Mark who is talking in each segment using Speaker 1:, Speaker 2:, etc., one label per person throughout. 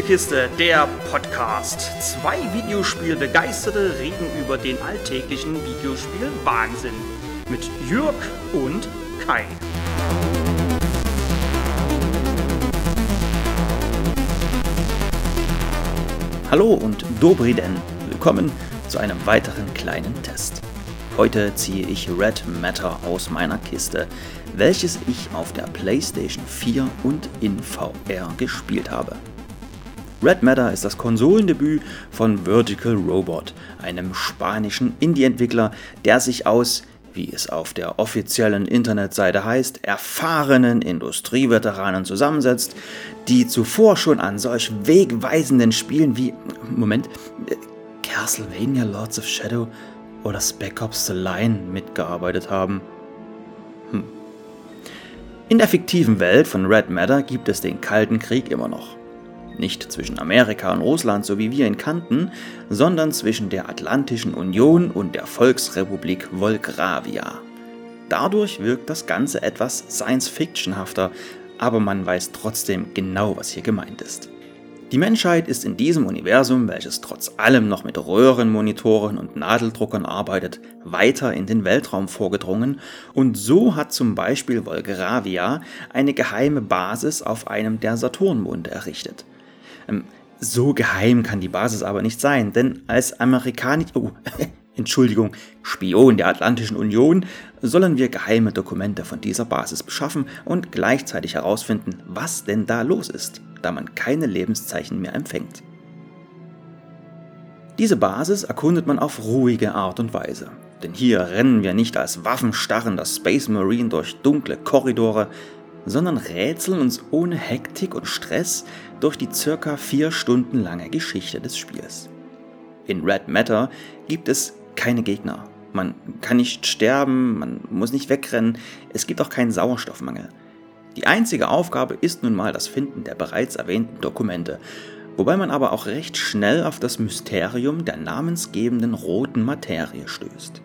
Speaker 1: Spielekiste, der Podcast. Zwei Videospielbegeisterte reden über den alltäglichen Videospiel-Wahnsinn. Mit Jürg und Kai.
Speaker 2: Hallo und Dobri denn. Willkommen zu einem weiteren kleinen Test. Heute ziehe ich Red Matter aus meiner Kiste, welches ich auf der PlayStation 4 und in VR gespielt habe. Red Matter ist das Konsolendebüt von Vertical Robot, einem spanischen Indie-Entwickler, der sich aus, wie es auf der offiziellen Internetseite heißt, erfahrenen Industrieveteranen zusammensetzt, die zuvor schon an solch wegweisenden Spielen wie, Moment, äh, Castlevania Lords of Shadow oder Spec Ops The Line mitgearbeitet haben. Hm. In der fiktiven Welt von Red Matter gibt es den Kalten Krieg immer noch. Nicht zwischen Amerika und Russland, so wie wir ihn kannten, sondern zwischen der Atlantischen Union und der Volksrepublik Volgravia. Dadurch wirkt das Ganze etwas Science-Fictionhafter, aber man weiß trotzdem genau, was hier gemeint ist. Die Menschheit ist in diesem Universum, welches trotz allem noch mit Röhrenmonitoren und Nadeldruckern arbeitet, weiter in den Weltraum vorgedrungen und so hat zum Beispiel Volgravia eine geheime Basis auf einem der Saturnmonde errichtet. Ähm, so geheim kann die Basis aber nicht sein, denn als Amerikaner, oh, Entschuldigung, Spion der Atlantischen Union, sollen wir geheime Dokumente von dieser Basis beschaffen und gleichzeitig herausfinden, was denn da los ist, da man keine Lebenszeichen mehr empfängt. Diese Basis erkundet man auf ruhige Art und Weise, denn hier rennen wir nicht als waffenstarrender Space Marine durch dunkle Korridore, sondern rätseln uns ohne Hektik und Stress durch die circa vier Stunden lange Geschichte des Spiels. In Red Matter gibt es keine Gegner. Man kann nicht sterben, man muss nicht wegrennen, es gibt auch keinen Sauerstoffmangel. Die einzige Aufgabe ist nun mal das Finden der bereits erwähnten Dokumente, wobei man aber auch recht schnell auf das Mysterium der namensgebenden roten Materie stößt.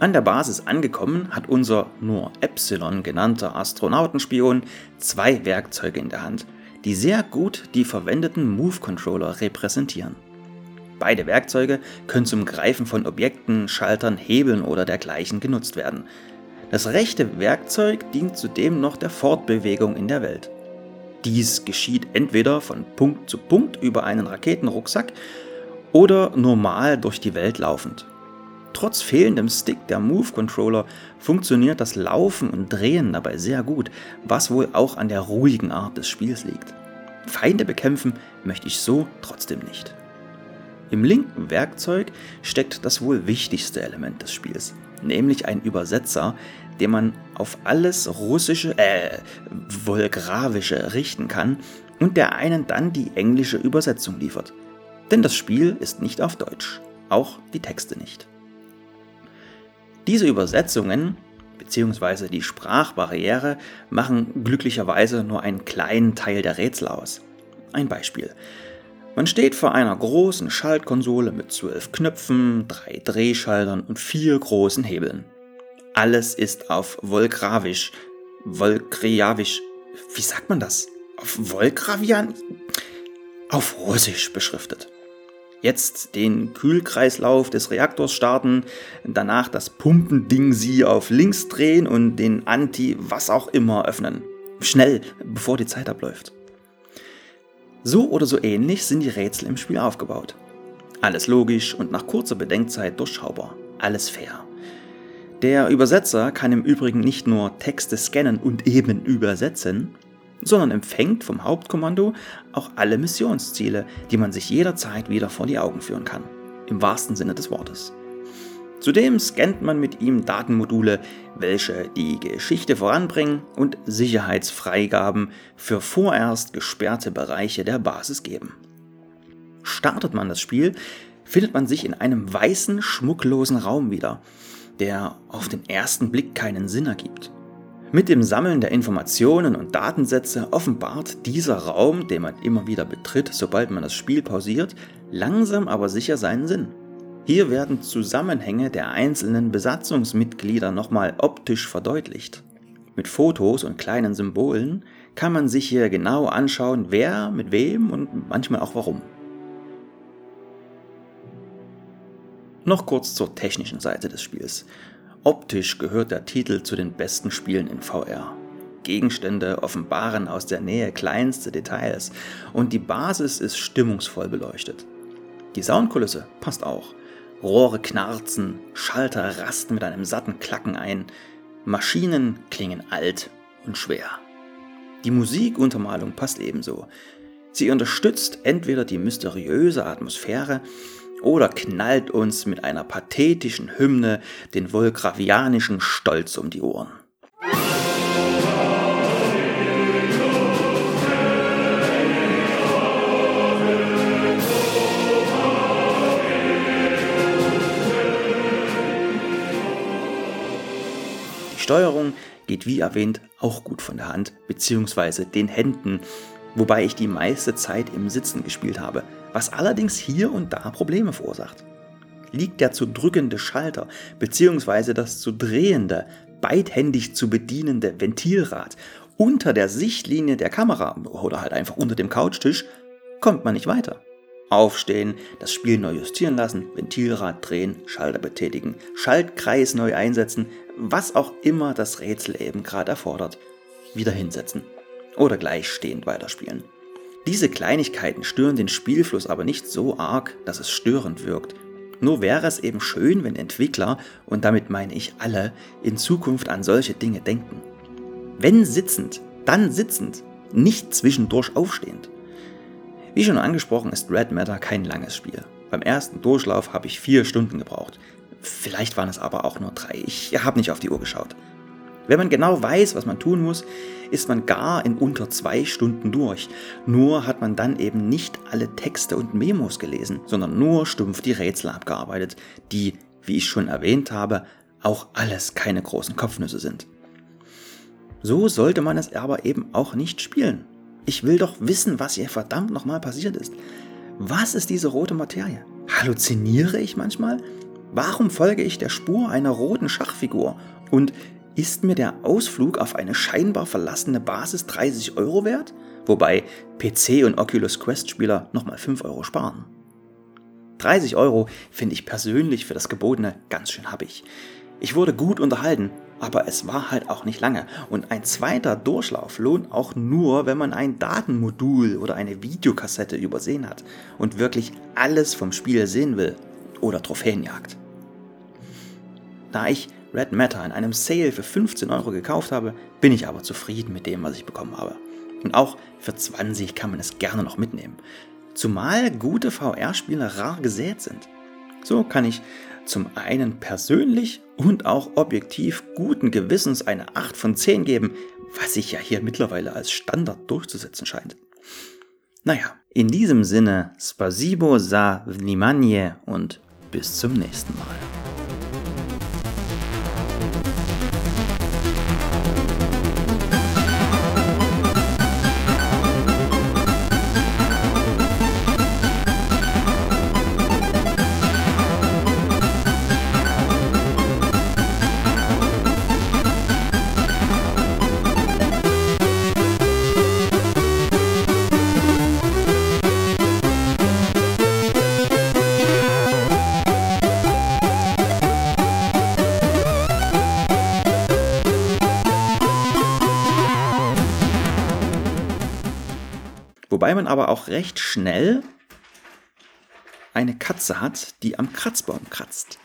Speaker 2: An der Basis angekommen hat unser nur Epsilon genannter Astronautenspion zwei Werkzeuge in der Hand, die sehr gut die verwendeten Move-Controller repräsentieren. Beide Werkzeuge können zum Greifen von Objekten, Schaltern, Hebeln oder dergleichen genutzt werden. Das rechte Werkzeug dient zudem noch der Fortbewegung in der Welt. Dies geschieht entweder von Punkt zu Punkt über einen Raketenrucksack oder normal durch die Welt laufend. Trotz fehlendem Stick der Move Controller funktioniert das Laufen und Drehen dabei sehr gut, was wohl auch an der ruhigen Art des Spiels liegt. Feinde bekämpfen möchte ich so trotzdem nicht. Im linken Werkzeug steckt das wohl wichtigste Element des Spiels, nämlich ein Übersetzer, den man auf alles russische, äh, volgravische richten kann und der einen dann die englische Übersetzung liefert. Denn das Spiel ist nicht auf Deutsch, auch die Texte nicht. Diese Übersetzungen bzw. die Sprachbarriere machen glücklicherweise nur einen kleinen Teil der Rätsel aus. Ein Beispiel. Man steht vor einer großen Schaltkonsole mit zwölf Knöpfen, drei Drehschaltern und vier großen Hebeln. Alles ist auf Volgravisch, Volkriavisch, wie sagt man das? Auf Volgravian? Auf Russisch beschriftet. Jetzt den Kühlkreislauf des Reaktors starten, danach das Pumpending sie auf links drehen und den Anti was auch immer öffnen. Schnell, bevor die Zeit abläuft. So oder so ähnlich sind die Rätsel im Spiel aufgebaut. Alles logisch und nach kurzer Bedenkzeit durchschaubar. Alles fair. Der Übersetzer kann im Übrigen nicht nur Texte scannen und eben übersetzen, sondern empfängt vom Hauptkommando auch alle Missionsziele, die man sich jederzeit wieder vor die Augen führen kann. Im wahrsten Sinne des Wortes. Zudem scannt man mit ihm Datenmodule, welche die Geschichte voranbringen und Sicherheitsfreigaben für vorerst gesperrte Bereiche der Basis geben. Startet man das Spiel, findet man sich in einem weißen, schmucklosen Raum wieder, der auf den ersten Blick keinen Sinn ergibt. Mit dem Sammeln der Informationen und Datensätze offenbart dieser Raum, den man immer wieder betritt, sobald man das Spiel pausiert, langsam aber sicher seinen Sinn. Hier werden Zusammenhänge der einzelnen Besatzungsmitglieder nochmal optisch verdeutlicht. Mit Fotos und kleinen Symbolen kann man sich hier genau anschauen, wer mit wem und manchmal auch warum. Noch kurz zur technischen Seite des Spiels. Optisch gehört der Titel zu den besten Spielen in VR. Gegenstände offenbaren aus der Nähe kleinste Details und die Basis ist stimmungsvoll beleuchtet. Die Soundkulisse passt auch. Rohre knarzen, Schalter rasten mit einem satten Klacken ein, Maschinen klingen alt und schwer. Die Musikuntermalung passt ebenso. Sie unterstützt entweder die mysteriöse Atmosphäre oder knallt uns mit einer pathetischen Hymne den volgravianischen Stolz um die Ohren. Die Steuerung geht wie erwähnt auch gut von der Hand bzw. den Händen, wobei ich die meiste Zeit im Sitzen gespielt habe, was allerdings hier und da Probleme verursacht. Liegt der zu drückende Schalter bzw. das zu drehende, beidhändig zu bedienende Ventilrad unter der Sichtlinie der Kamera oder halt einfach unter dem Couchtisch, kommt man nicht weiter. Aufstehen, das Spiel neu justieren lassen, Ventilrad drehen, Schalter betätigen, Schaltkreis neu einsetzen, was auch immer das Rätsel eben gerade erfordert. Wieder hinsetzen. Oder gleich stehend weiterspielen. Diese Kleinigkeiten stören den Spielfluss aber nicht so arg, dass es störend wirkt. Nur wäre es eben schön, wenn Entwickler, und damit meine ich alle, in Zukunft an solche Dinge denken. Wenn sitzend, dann sitzend, nicht zwischendurch aufstehend. Wie schon angesprochen ist Red Matter kein langes Spiel. Beim ersten Durchlauf habe ich vier Stunden gebraucht. Vielleicht waren es aber auch nur drei. Ich habe nicht auf die Uhr geschaut. Wenn man genau weiß, was man tun muss, ist man gar in unter zwei Stunden durch. Nur hat man dann eben nicht alle Texte und Memos gelesen, sondern nur stumpf die Rätsel abgearbeitet, die, wie ich schon erwähnt habe, auch alles keine großen Kopfnüsse sind. So sollte man es aber eben auch nicht spielen. Ich will doch wissen, was hier verdammt nochmal passiert ist. Was ist diese rote Materie? Halluziniere ich manchmal? Warum folge ich der Spur einer roten Schachfigur? Und ist mir der Ausflug auf eine scheinbar verlassene Basis 30 Euro wert? Wobei PC und Oculus Quest Spieler nochmal 5 Euro sparen. 30 Euro finde ich persönlich für das Gebotene ganz schön happig. Ich wurde gut unterhalten, aber es war halt auch nicht lange. Und ein zweiter Durchlauf lohnt auch nur, wenn man ein Datenmodul oder eine Videokassette übersehen hat und wirklich alles vom Spiel sehen will oder Trophäenjagd. Da ich Red Matter in einem Sale für 15 Euro gekauft habe, bin ich aber zufrieden mit dem, was ich bekommen habe. Und auch für 20 kann man es gerne noch mitnehmen. Zumal gute VR-Spiele rar gesät sind. So kann ich zum einen persönlich und auch objektiv guten Gewissens eine 8 von 10 geben, was sich ja hier mittlerweile als Standard durchzusetzen scheint. Naja, in diesem Sinne, Spasibo sa vnimanie und bis zum nächsten Mal. Wobei man aber auch recht schnell eine Katze hat, die am Kratzbaum kratzt.